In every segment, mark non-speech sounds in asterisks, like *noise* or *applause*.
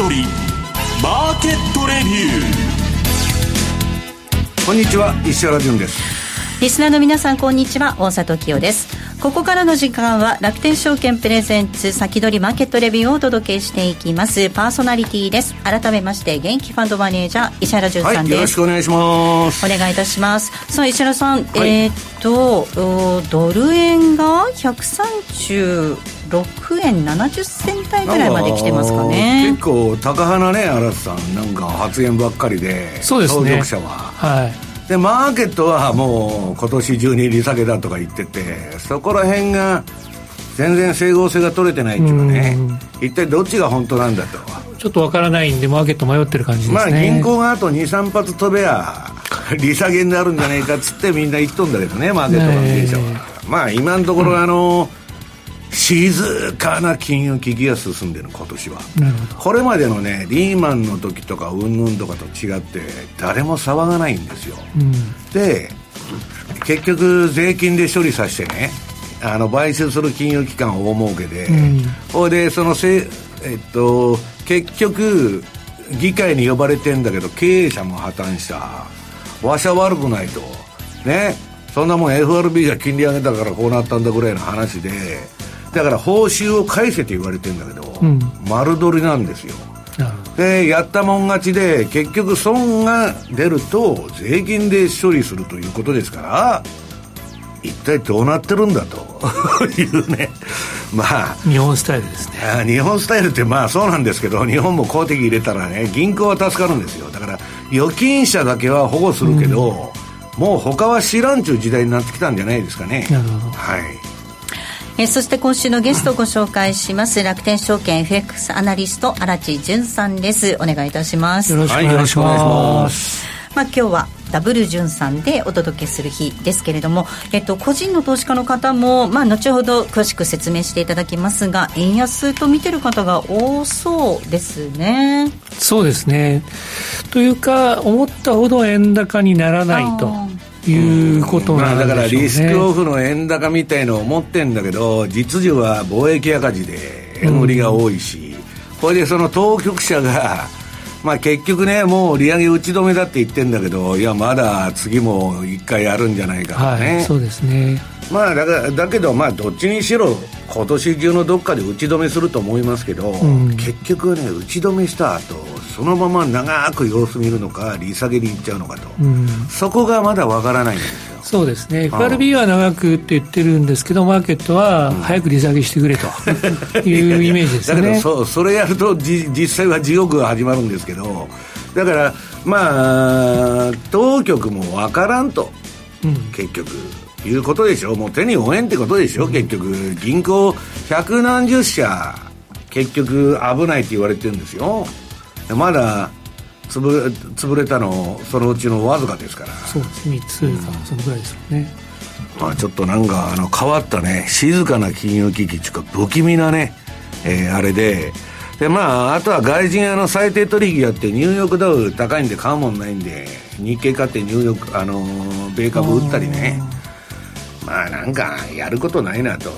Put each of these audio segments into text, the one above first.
先取りマーケットレビュー。こんにちは石原潤です。リスナーの皆さんこんにちは大里清です。ここからの時間は楽天証券プレゼンツ先取りマーケットレビューをお届けしていきます。パーソナリティです。改めまして元気ファンドマネージャー石原潤さんです、はい、よろしくお願いします。お願いいたします。さあ石原さん、はい、えー、っとドル円が130 6円70銭台ぐらいまで来てますかね。結構高花ね荒瀬さんなんか発言ばっかりでそうですね。者は。はい。でマーケットはもう今年中に利下げだとか言っててそこら辺が全然整合性が取れてないっていうかね一体どっちが本当なんだと。ちょっとわからないんでマーケット迷ってる感じですね。まあ銀行があと23発飛べや *laughs* 利下げになるんじゃないかっつってみんな言っとんだけどねマーケット関係者は、まあ今のところあの、うん静かな金融危機が進んでる今年は。これまでのねリーマンの時とかうんぬんとかと違って誰も騒がないんですよ、うん、で結局税金で処理させてねあの買収する金融機関大儲けで、うん、でそのせ、えっと、結局議会に呼ばれてんだけど経営者も破綻した。わしゃ悪くないと。ね。そんなもん FRB が金利上げたからこうなったんだぐらいの話でだから報酬を返せって言われてるんだけど、うん、丸取りなんですよ。でやったもん勝ちで結局損が出ると税金で処理するということですから一体どうなってるんだと。*laughs* いうね。まあ。日本スタイルですね。日本スタイルってまあそうなんですけど日本も公的入れたらね銀行は助かるんですよ。だから預金者だけは保護するけど、うん、もう他は知らんちゅう時代になってきたんじゃないですかね。なるほど。はいえそして今週のゲストをご紹介します。楽天証券 FX アナリスト荒地潤さんです。お願いいたします。よろしくお願いします、まあ、今日はダブル潤さんでお届けする日ですけれども、えっと、個人の投資家の方も、まあ、後ほど詳しく説明していただきますが円安と見てる方が多そうですね。そうですね。というか思ったほど円高にならないということなんで、ね、だからリスクオフの円高みたいのを持ってんだけど実需は貿易赤字で円売りが多いし、うん、これでその当局者が *laughs* まあ結局ね、もう利上げ打ち止めだって言ってんだけど、いや、まだ次も一回やるんじゃないかね、はい、そうですね。まあだからだけど、まあどっちにしろ、今年中のどっかで打ち止めすると思いますけど、うん、結局ね、打ち止めした後そのまま長く様子見るのか、利下げにいっちゃうのかと、うん、そこがまだわからないんですよ。そうですね、FRB は長くって言ってるんですけど、マーケットは早く利下げしてくれと *laughs* いうイメージですね。だけどそ、それやるとじ、実際は地獄が始まるんですけど、だから、まあ、当局もわからんと、うん、結局。いうことでしょもう手に負えんってことでしょ、うん、結局。銀行百何十社結局危ないって言われてるんですよまだ潰潰れたのそのうちのわずかですから。そうです3つか、そのぐらいですよね。まあちょっとなんかあの変わったね静かな金融危機っていうか不気味なね、えー、あれで。でまああとは外人あの最低取引やってニューヨークダウ高いんで買うもんないんで日経買ってニューヨークあの米株売ったりね。まあなんかやることないなと。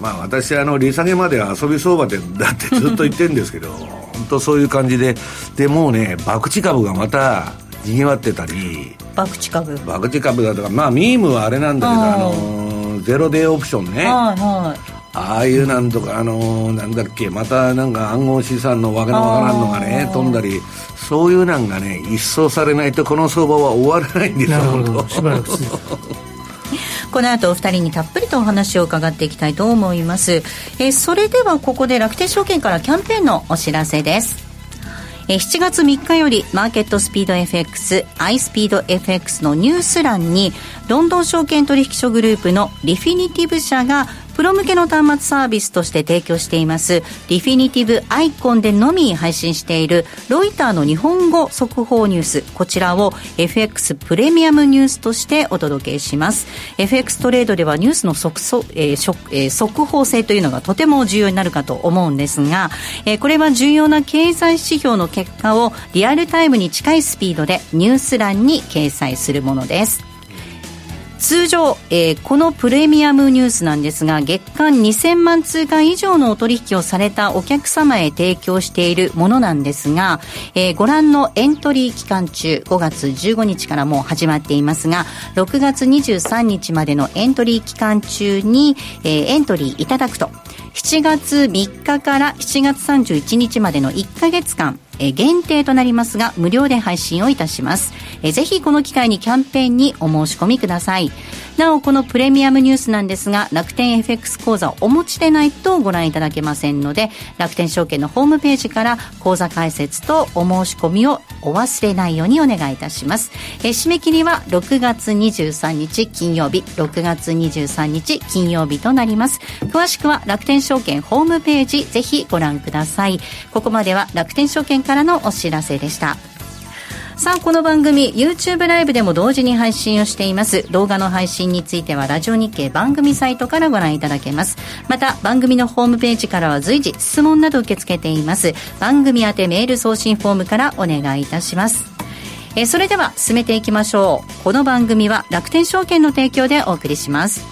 まあ私あの利下げまでは遊び相場でだってずっと言ってるんですけど本当そういう感じで。でもうね博打株がまたにぎわってたり。博打株。博打株だとかまあミームはあれなんだけどあのゼロデーオプションね、はいはい。ああいうなんとか、あのー、なんだっけ、またなんか暗号資産のわけのわからんのがね、飛んだり、そういうなんがね、一掃されないと、この相場は終わらないんですよ、しばらくこの後お二人にたっぷりとお話を伺っていきたいと思います、えー、それではここで楽天証券からキャンペーンのお知らせです。え7月3日よりマーケットスピード FX、アイスピード FX のニュース欄にロンドン証券取引所グループのリフィニティブ社がプロ向けの端末サービスとして提供しています。リフィニティブアイコンでのみ配信しているロイターの日本語速報ニュース。こちらを FX プレミアムニュースとしてお届けします。FX トレードではニュースの速,、えーえー、速報性というのがとても重要になるかと思うんですが、えー、これは重要な経済指標の結果をリアルタイムに近いスピードでニュース欄に掲載するものです。通常、えー、このプレミアムニュースなんですが月間2000万通貨以上のお取引をされたお客様へ提供しているものなんですが、えー、ご覧のエントリー期間中5月15日からもう始まっていますが6月23日までのエントリー期間中に、えー、エントリーいただくと。7月3日から7月31日までの1か月間え限定となりますが無料で配信をいたします、えぜひこの機会にキャンペーンにお申し込みください。なおこのプレミアムニュースなんですが楽天 FX 講座をお持ちでないとご覧いただけませんので楽天証券のホームページから講座解説とお申し込みをお忘れないようにお願いいたします。え締め切りは6月23日金曜日。6月23日金曜日となります。詳しくは楽天証券ホームページぜひご覧ください。ここまでは楽天証券からのお知らせでした。さあこの番組 YouTube ライブでも同時に配信をしています。動画の配信についてはラジオ日経番組サイトからご覧いただけます。また番組のホームページからは随時質問など受け付けています。番組宛てメール送信フォームからお願いいたします。えそれでは進めていきましょう。この番組は楽天証券の提供でお送りします。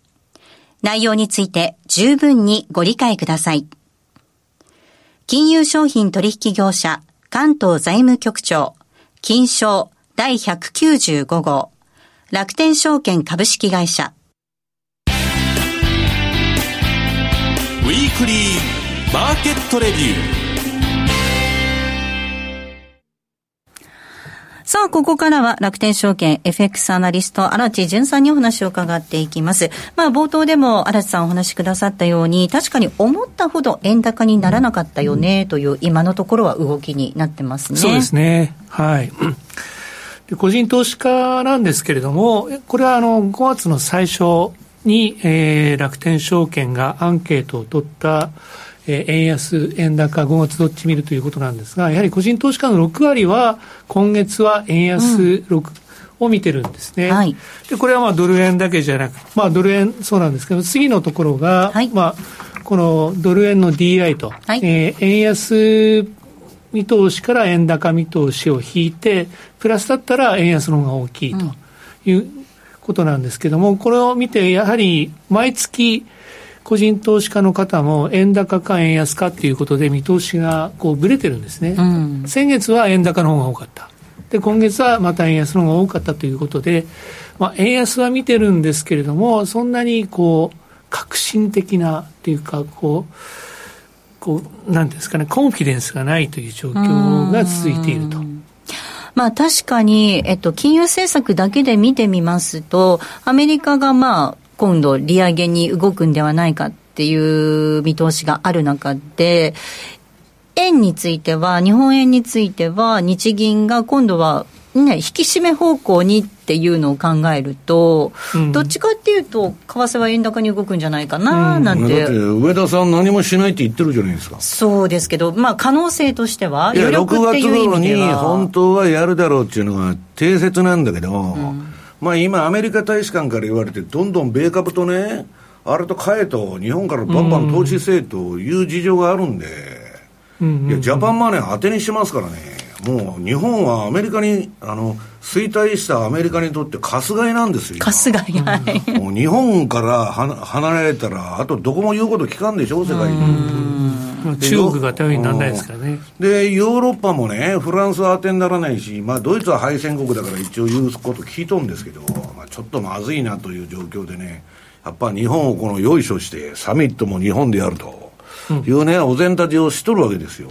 内容について十分にご理解ください。金融商品取引業者関東財務局長、金賞第195号、楽天証券株式会社。ウィークリーマーケットレビュー。さあ、ここからは楽天証券 FX アナリスト、荒地淳さんにお話を伺っていきます。まあ、冒頭でも荒地さんお話しくださったように、確かに思ったほど円高にならなかったよね、という今のところは動きになってますね。そうですね。はい。*clears throat* で個人投資家なんですけれども、これはあの5月の最初に、えー、楽天証券がアンケートを取った、えー、円安、円高、5月どっち見るということなんですが、やはり個人投資家の6割は、今月は円安、うん、を見てるんですね。はい、で、これはまあドル円だけじゃなく、まあドル円そうなんですけど、次のところが、はい、まあ、このドル円の DI と、はい、えー、円安見通しから円高見通しを引いて、プラスだったら円安の方が大きいということなんですけども、これを見て、やはり毎月、個人投資家の方も円高か円安かっていうことで見通しがこうぶれてるんですね、うん、先月は円高の方が多かった。で今月はまた円安の方が多かったということで、まあ、円安は見てるんですけれどもそんなにこう革新的なっていうかこうこうなんですかねコンフィデンスがないという状況が続いていると。まあ確かに、えっと、金融政策だけで見てみますと、アメリカがまあ、今度利上げに動くんではないかっていう見通しがある中で、円については、日本円については、日銀が今度は、ね、引き締め方向にっていうのを考えると、うん、どっちかっていうと、為替は円高に動くんじゃないかななんて、うん、上田さん、何もしないって言ってるじゃないですか。そうですけど、まあ、可能性としては、余力っていう意味では。6月頃に本当はやるだろうっていうのが定説なんだけど、うんまあ今、アメリカ大使館から言われて、どんどん米株とね、あれと買えと、日本からバンバン投資せえという事情があるんで、うんいや、ジャパンマネー当てにしますからね、もう日本はアメリカに、あの衰退したアメリカにとって、かすがいなんですよ、春日井はいもう日本からはな離れたら、あとどこも言うこと聞かんでしょ、世界に。まあ中国が頼りにならないですからね。で、ヨーロッパもね、フランスは当てにならないし、まあ、ドイツは敗戦国だから一応言うこと聞いとんですけど、まあ、ちょっとまずいなという状況でね、やっぱ日本をこのよいしょして、サミットも日本でやるというね、お膳立てをしとるわけですよ。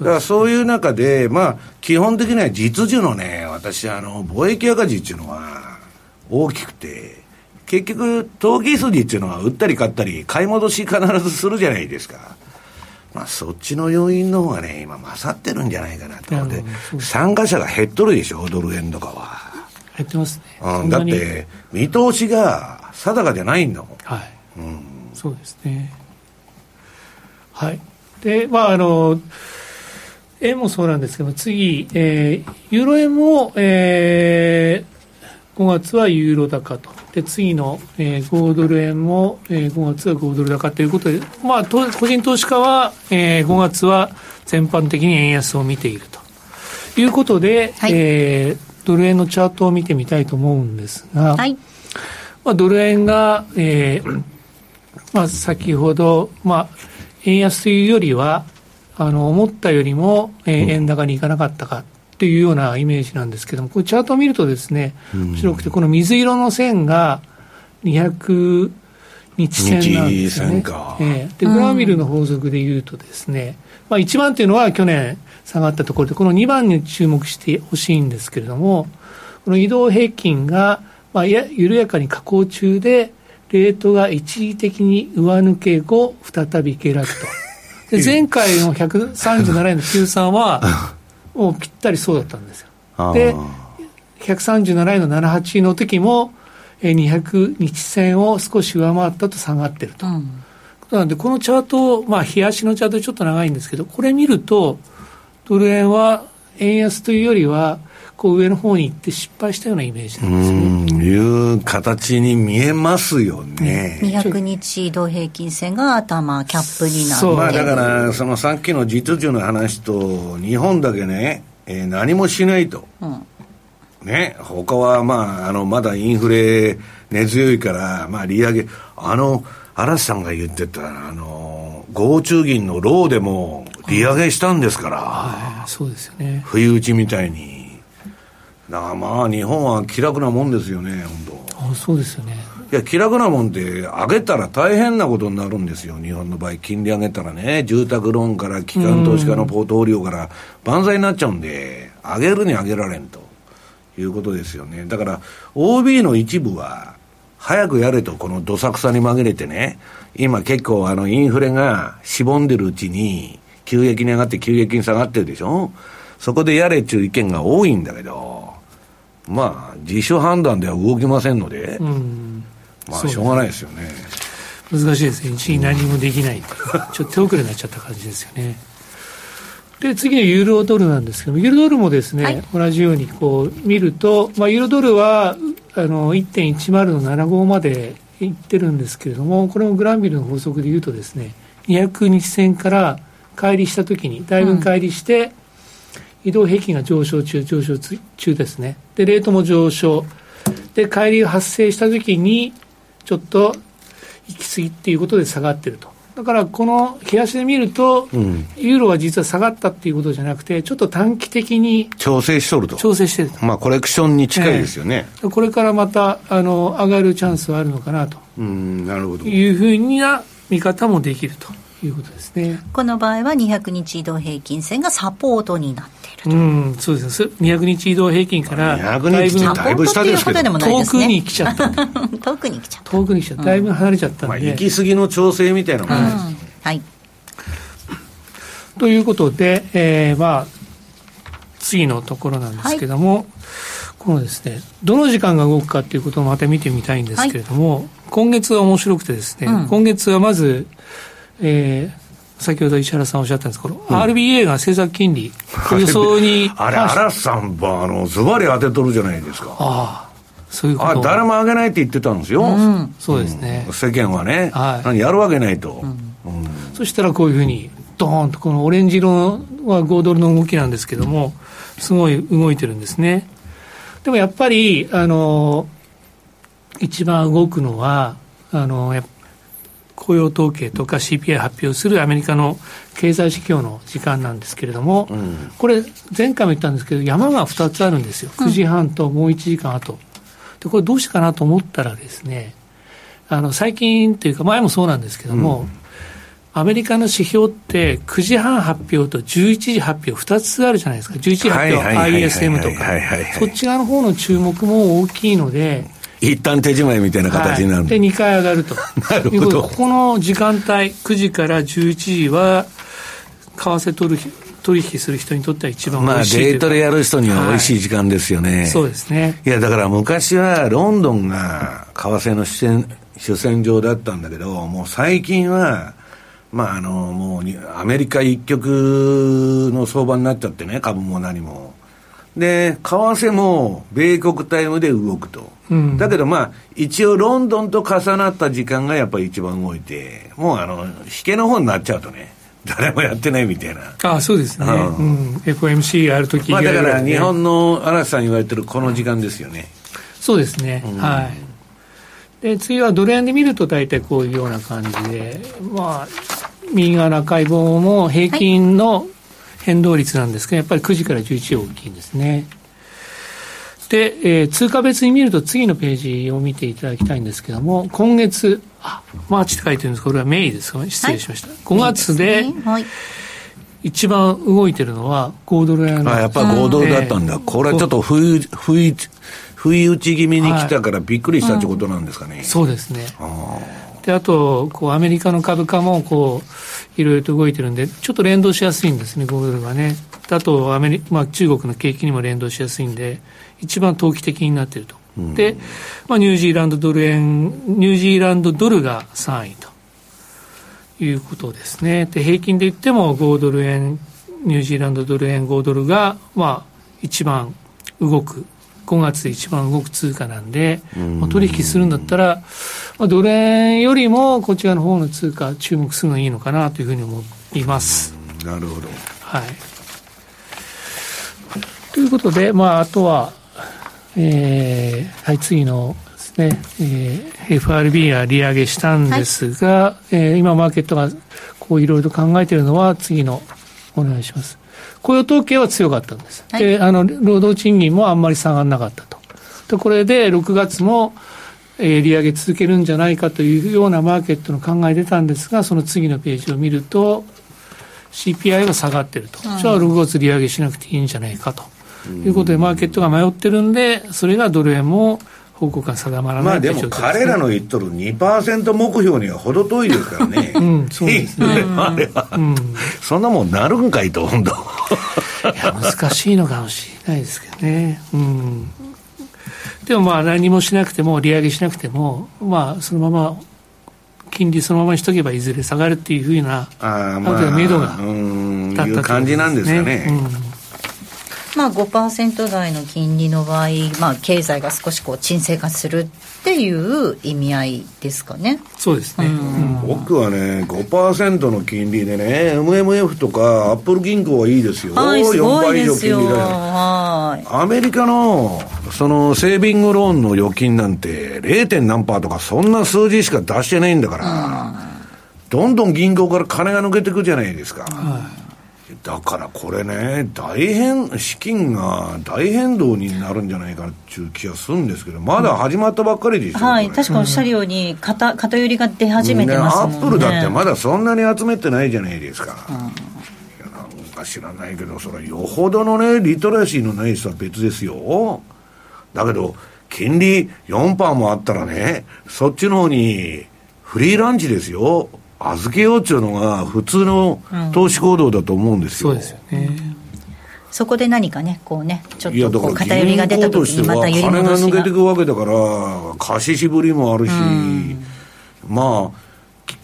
だからそういう中で、まあ、基本的には実需のね、私、あの、貿易赤字っていうのは大きくて、結局、投機筋っていうのは売ったり買ったり、買い戻し必ずするじゃないですか。まあ、そっちの要因の方がね、今勝ってるんじゃないかなと。うんでそう、参加者が減っとるでしょ、ドル円とかは。減ってますね。うん、だって、見通しが定かじゃないんだもん。はい、そうですね。はい。で、まあ、あの、円もそうなんですけども、次、えーユーロ円も、えー5月はユーロ高と。で、次の、えー5ドル円も、えー5月は5ドル高ということで、まあ、と個人投資家は、えー5月は全般的に円安を見ているということで、はいえードル円のチャートを見てみたいと思うんですが、はい。まあ、ドル円が、えーまあ、先ほど、まあ、円安というよりは、あの、思ったよりも、えー円高にいかなかったかというようなイメージなんですけども、これチャートを見るとですね、面白くて、この水色の線が200日線なんですよね。えーで、グランビルの法則でいうとですね、まあ、1番というのは去年下がったところで、この2番に注目してほしいんですけれども、この移動平均が、まあ、や緩やかに下降中で、レートが一時的に上抜け後、再び下落と。で前回の137円の93は、*laughs* もうぴったりそうだったんですよ。で、137円の78の時も、えー200日線を少し上回ったと下がってると。うん。なので、このチャート、まあ、冷やしのチャートでちょっと長いんですけど、これ見ると、ドル円は円安というよりは、こう上の方に行って失敗したようなイメージうなんですね。ん、いう形に見えますよね。200日移動平均線が頭、キャップになってそうまあだから、そのさっきの実需の話と、日本だけね、えー何もしないと。うん。ね、他はまあ、あの、まだインフレ根強いから、まあ利上げ、あの、嵐さんが言ってた、あの、合中銀のローでも利上げしたんですから、はいそうですよね。不意打ちみたいに。だからまあ、日本は気楽なもんですよね、本当。あそうですよね。いや、気楽なもんって、上げたら大変なことになるんですよ、日本の場合、金利上げたらね、住宅ローンから、機関投資家のポートフォリオから、万歳になっちゃうんで、上げるに上げられんということですよね。だから、OB の一部は、早くやれと、このどさくさに紛れてね、今結構、あの、インフレがしぼんでるうちに、急激に上がって急激に下がってるでしょ？そこでやれっていう意見が多いんだけど、まあ、自主判断では動きませんので、うん。まあ、しょうがないですよね。難しいですね。一時何もできないうちょっと手遅れになっちゃった感じですよね。で、次のユーロドルなんですけども、ユーロドルもですね、はい同じようにこう見ると、まあ、ユーロドルは、あの、1.10の75までいってるんですけれども、これもグランビルの法則で言うとですね、200日線から乖離したときに、だいぶ乖離して、移動平均が上昇中、上昇中ですね。で、レートも上昇。で、乖離が発生したときに、ちょっと行き過ぎっていうことで下がってると。だから、この冷やしで見ると、うん。ユーロは実は下がったっていうことじゃなくて、ちょっと短期的に調整しとると。調整してると。まあ、コレクションに近いですよね。これからまた、あの、上がるチャンスはあるのかなとうん、なるほど。いうふうな見方もできるということですね。この場合は200日移動平均線がサポートになって。うん、そうですね。200日移動平均から、200だいぶ日ってだいぶ下ですけど遠く。に来ちゃった。遠くに来ちゃった。遠くに来ちゃった。だいぶ離れちゃったまあ、んで。行き過ぎの調整みたいなもんです。うんはい。ということで、えーまあ、次のところなんですけども、このですね、どの時間が動くかっていうことをまた見てみたいんですけれども、今月は面白くてですね、うん今月はまず、えー先ほど石原さんおっしゃったんですけど、RBA が政策金利、*laughs* 予想にあれ、関して。嵐さんは、あの、ズバリ当てとるじゃないですか。ああ、そういうこと。あ誰も上げないって言ってたんですよ、そうですね、世間はね、はい。何やるわけないと、そしたらこういうふうに、ドーンと、このオレンジ色は5ドルの動きなんですけども、すごい動いてるんですね。でもやっぱり、あの、一番動くのは、あの、やっ雇用統計とか CPI 発表するアメリカの経済指標の時間なんですけれども、これ、前回も言ったんですけど、山が2つあるんですよ、9時半ともう1時間後、でこれ、どうしてかなと思ったらですね、あの最近というか、前もそうなんですけども、アメリカの指標って9時半発表と11時発表2つあるじゃないですか。11時発表 ISM とか。そっち側の方の注目も大きいので、一旦手締まいみたいな形になる、はい、で、2回上がると。*laughs* なるほど。こここの時間帯、9時から11時は、為替取引取引する人にとっては一番美まあデートでやる人には美味しい時間ですよね、そうですね。いや、だから昔はロンドンが為替の主戦主戦場だったんだけど、もう最近は、まあ、あの、もうにアメリカ一極の相場になっちゃってね、株も何も。で、為替も米国タイムで動くと。うんだけどまあ、一応ロンドンと重なった時間がやっぱり一番動いて、もうあの、引けの方になっちゃうとね、誰もやってないみたいな。あそうですね。ううん。FOMC やるときまあだから日本の嵐さん言われてるこの時間ですよね。そうですね、はい。で、次はドル円で見ると大体こういうような感じで、まあ、右側の赤い棒も平均の変動率なんですけど、やっぱり9時から11時大きいんですね。で、えー通貨別に見ると次のページを見ていただきたいんですけども、今月、あ、マーチって書いてるんですこれはメイですか失礼しました。5月ではい。一番動いてるのは5ドル円あ、やっぱ5ドルだったんだ。これはちょっと不意、不意、不意打ち気味に来たからびっくりしたってことなんですかね。そうですね。あで、あと、こう、アメリカの株価も、こう、いろいろと動いてるんで、ちょっと連動しやすいんですね、5ドルがね。であと、アメリまあ、中国の景気にも連動しやすいんで、一番投機的になっていると。で、まあ、ニュージーランドドル円、ニュージーランドドルが3位ということですね。で、平均で言っても5ドル円、ニュージーランドドル円5ドルが、まあ、一番動く。5月で一番動く通貨なんで、まあ、取引するんだったら、まあ、ドル円よりもこちらの方の通貨注目するのがいいのかなというふうに思います。あ、なるほど。はい。ということで、まあ、あとは、えーはい、次のですね、えー FRB が利上げしたんですが、えー今マーケットがこういろいろと考えているのは次のお願いします。雇用統計は強かったんです。はいで、あの、労働賃金もあんまり下がらなかったと。で、これで6月も、えー利上げ続けるんじゃないかというようなマーケットの考え出たんですが、その次のページを見ると、CPI が下がってると。じゃあ6月利上げしなくていいんじゃないかと。いうことで、マーケットが迷ってるんで、それがドル円も方向感定まらまあないといでも。彼らの言っとる2%目標には程遠いですからね。うんそうですね *laughs* あれは、うん。いそんなもんなるんかいと、本当。や、難しいのかもしれないですけどね。うん。でもまあ何もしなくても、利上げしなくても、まあそのまま、金利そのままにしとけばいずれ下がるっていうふうな、ああ、あまあ、る程度目処が立ったいう感じなんですかね。まあ5%台の金利の場合、まあ経済が少しこう沈静化するっていう意味合いですかね。そうですね。うん僕はね、5%の金利でね、MMF とかアップル銀行はいいですよ。はい、すご4い倍以ですよ。上金利だよ。はい。アメリカの、その、セービングローンの預金なんて、0. 何パーとか、そんな数字しか出してないんだから、どんどん銀行から金が抜けてくじゃないですか。だからこれね、大変、資金が大変動になるんじゃないかっていう気がするんですけど、まだ始まったばっかりでしょ。はい、これ確かおっしゃるように、偏偏りが出始めてますもんね。アップルだってまだそんなに集めてないじゃないですか。いやなんか知らないけど、それはよほどのね、リトラシーのない人は別ですよ。だけど、金利4%もあったらね、そっちの方にフリーランチですよ。預けようっていうのが普通の投資行動だと思うんですよ。そうですよね。そこで何かね、こうね、ちょっいやだからとこう偏りが出た時にまた金が抜けてい。くわけだから貸ししぶりもあるし、まあ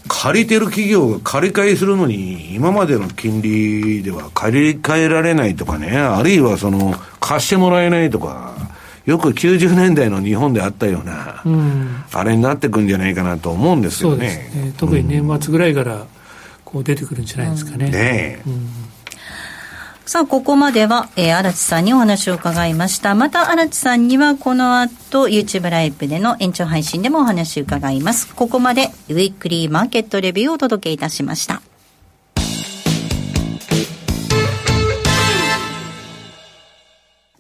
借りてる企業が借り換えするのに今までの金利では借り換えられないとかねあるいはその貸してもらえないとかよく90年代の日本であったような、うん、あれになってくんじゃないかなと思うんですそうでよね。すね。特に年末ぐらいから、こう出てくるんじゃないですかね。ねえ。さあ、ここまでは、えー、荒地さんにお話を伺いました。また、荒地さんには、この後、YouTube ライブでの延長配信でもお話を伺います。ここまで、ウィークリーマーケットレビューをお届けいたしました。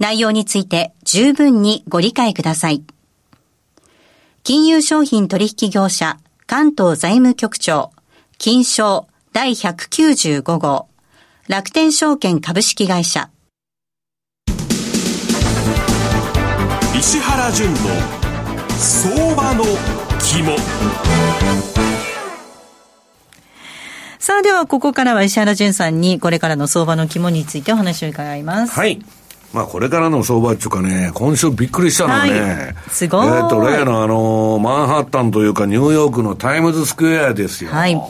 内容について十分にご理解ください。金融商品取引業者関東財務局長金賞第195号楽天証券株式会社石原淳の相場の肝さあではここからは石原淳さんにこれからの相場の肝についてお話を伺います。はい。まあこれからの相場っていうかね、今週びっくりしたのはね、はいすごいえっ、と、例のあの、マンハッタンというかニューヨークのタイムズスクエアですよ。はい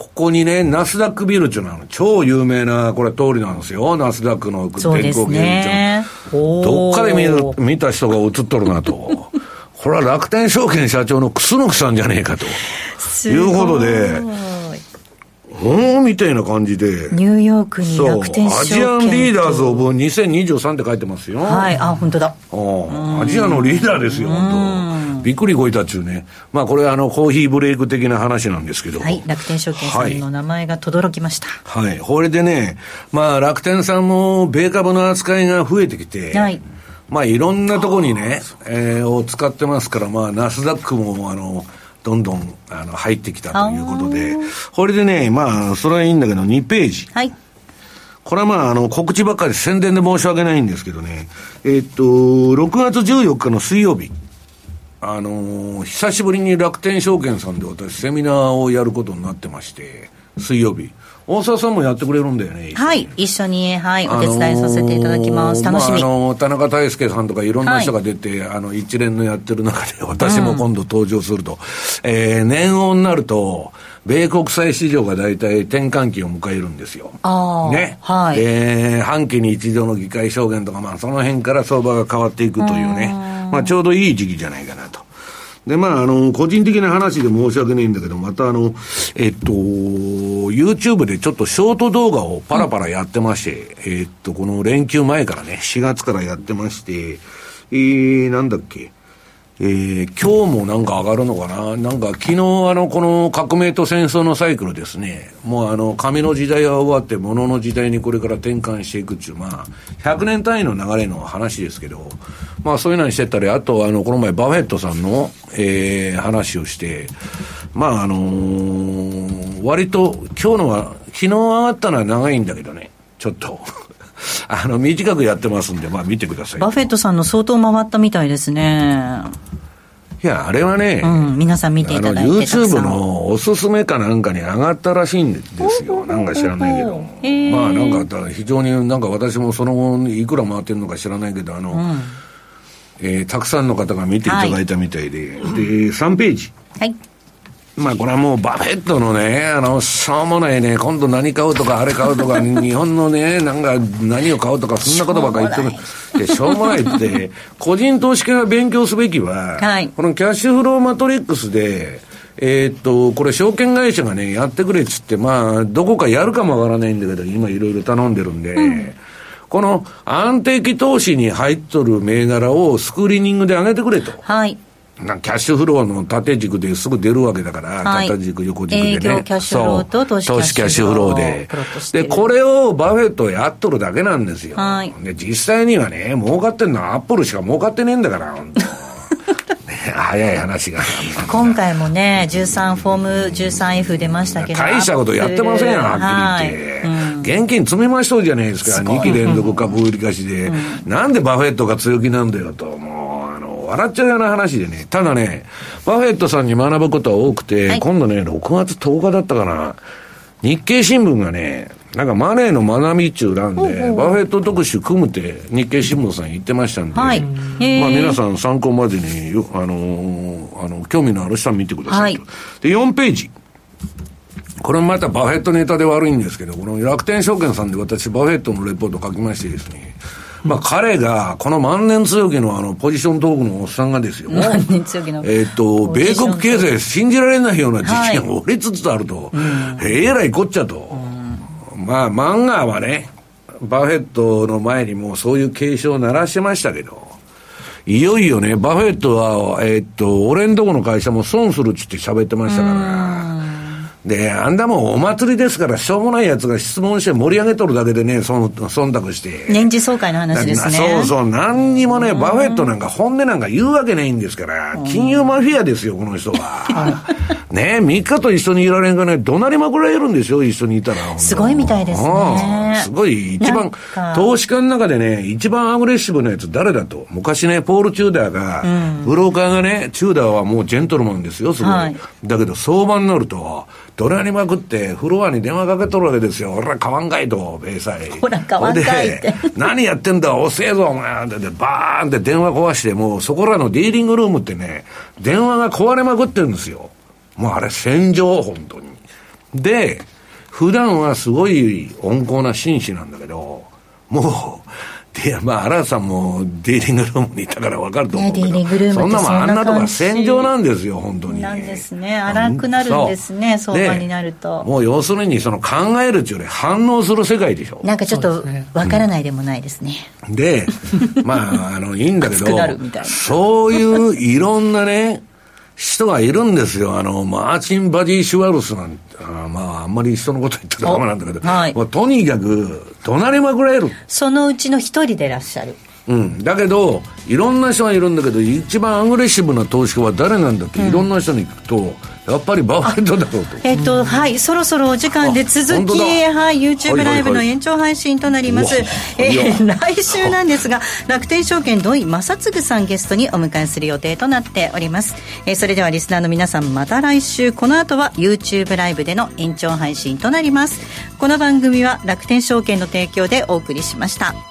ここにね、ナスダックビルっていうのは超有名な、これ通りなんですよ。ナスダックの電光掲ね。示どっかで見る見た人が映っとるなと。*laughs* これは楽天証券社長の楠木さんじゃねえかと。すいうことでごいほんみたいな感じで。ニューヨークに楽天証券アジアンリーダーズオブブ2023って書いてますよ。はい、あ、本当だ。うんアジアのリーダーですよ、本当びっくりこいたっちゅうね。まあこれはあのコーヒーブレイク的な話なんですけど。はい、楽天証券さんの名前が轟きました。はい。これでね、まあ楽天さんも米株の扱いが増えてきて、はいまあいろんなとこにね、えーを使ってますから、まあナスダックもあの、どんどんあの入ってきたということで、これでね、まあそれはいいんだけど、2ページ。はい。これはまあ、あの、告知ばっかり宣伝で申し訳ないんですけどね、えっと、6月14日の水曜日、あのー久しぶりに楽天証券さんで私セミナーをやることになってまして、水曜日。大沢さんもやってくれるんだよね。はい、一緒に、はい、お手伝いさせていただきます。楽しみ。あのーまああのー田中大輔さんとかいろんな人が出て、あの、一連のやってる中で、私も今度登場すると、えー年王になると、米国債市場が大体転換期を迎えるんですよ。ね。はいで、半期に一度の議会証言とか、まあ、その辺から相場が変わっていくというね、まあ、ちょうどいい時期じゃないかなと。で、まあ、あの、個人的な話で申し訳ないんだけど、またあの、えっと、YouTube でちょっとショート動画をパラパラやってまして、えっと、この連休前からね、4月からやってまして、えー、なんだっけ、えー今日もなんか上がるのかな？なんか昨日あの、この革命と戦争のサイクルですね。もうあの、紙の時代は終わって物の時代にこれから転換していくっていう、まあ、100年単位の流れの話ですけど、まあそういうのにしてたり、あとあの、この前バフェットさんの、えー話をして、まああのー割と今日のは、昨日上がったのは長いんだけどね、ちょっと。あの、短くやってますんで、まあ見てください。バフェットさんの相当回ったみたいですね。いや、あれはね、うん、皆さん見ていただいて YouTube。のおすすめかなんかに上がったらしいんですよ。なんか知らないけど。まあなんか非常になんか私もその後いくら回ってるのか知らないけど、あの、えーたくさんの方が見ていただいたみたいで。で、3ページ。はい。まあこれはもうバフェットのね、あの、しょうもないね、今度何買うとか、あれ買うとか、*laughs* 日本のね、なんか何を買うとか、そんなことばっかり言ってる。しょうもないって、*laughs* 個人投資家が勉強すべきは、はい、このキャッシュフローマトリックスで、えー、っと、これ証券会社がね、やってくれっつって、まあ、どこかやるかもわからないんだけど、今いろいろ頼んでるんで、うんこの安定期投資に入っとる銘柄をスクリーニングで上げてくれと。はい。なキャッシュフローの縦軸ですぐ出るわけだから、はい、縦軸、横軸でね。キャッシュフローと投資キャッシュフローで。で、これをバフェットやっとるだけなんですよ。はい、で、実際にはね、儲かってんのはアップルしか儲かってねえんだから、*laughs* 早い話が。今回もね、13フォーム 13F 出ましたけど。大したことやってませんよ、はっきり言って。はいうん、現金積みましとるじゃないですか、す2期連続株売り越しで、うん、なんでバフェットが強気なんだよと、もう、あの、笑っちゃうような話でね、ただね、バフェットさんに学ぶことは多くて、はい、今度ね、6月10日だったかな、日経新聞がね、なんかマネーの学びっちゅう欄で、バフェット特集組むって日経新聞さん言ってましたんで、はい、まあ皆さん参考までに、あのー、あの、興味のある人は見てくださいと。はい、で、4ページ。これもまたバフェットネタで悪いんですけど、この楽天証券さんで私バフェットのレポート書きましてですね、まあ彼が、この万年強気のあの、ポジショントークのおっさんがですよ。万年強気の。えっ、と、米国経済信じられないような事件が起りつつあると、はい、えらいこっちゃと。まあ、漫画はね、バフェットの前にもそういう警鐘を鳴らしてましたけど、いよいよね、バフェットは、えー、っと、俺んとこの会社も損するっつって喋ってましたから、で、あんだもんお祭りですから、しょうもない奴が質問して盛り上げとるだけでね、その忖度して。年次総会の話ですね。そうそう、何にもね、バフェットなんか本音なんか言うわけないんですから、金融マフィアですよ、この人は。ね3日と一緒にいられんかね、怒鳴りまくられるんですよ、一緒にいたら。すごいみたいですね。すごい、一番、投資家の中でね、一番アグレッシブなやつ誰だと。昔ね、ポール・チューダーが、うん、ブローカーがね、チューダーはもうジェントルマンですよ、すごい。はい、だけど相場になると、怒鳴りまくって、フロアに電話かけとるわけですよ。俺ら買わんかいと、米債。ほら、買わんかいって。何やってんだ、遅えぞ、お前。で、バーンって電話壊して、もうそこらのディーリングルームってね、電話が壊れまくってるんですよ。もうあれ戦場、本当に。で、普段はすごい温厚な紳士なんだけど、もう、で、まあ、荒さんもディーリングルームにいたから分かると思うけど、ね、そんなもんあんなとこ戦場なんですよ、本当に。なんですね。荒くなるんですね、相場になると。もう要するに、その考えるっていうより反応する世界でしょ。なんかちょっと分からないでもないですね。で、まあ、あの、いいんだけど、そういういろんなね、人がいるんですよ。あの、マーチン・バディ・シュワルスなんて、あまあ、あんまり人のこと言ったらダメなんだけど、はい、とにかく、怒鳴りまくられる。そのうちの一人でいらっしゃる。うん、だけど、いろんな人がいるんだけど、一番アグレッシブな投資家は誰なんだって、いろんな人に聞くと、やっぱりバフェットだろうと。えっ、と、はい、そろそろお時間で続き、はい、YouTube ライブの延長配信となります。えー、*laughs* 来週なんですが、楽天証券土井正嗣さんゲストにお迎えする予定となっております。えー、それではリスナーの皆さん、また来週、この後は YouTube ライブでの延長配信となります。この番組は楽天証券の提供でお送りしました。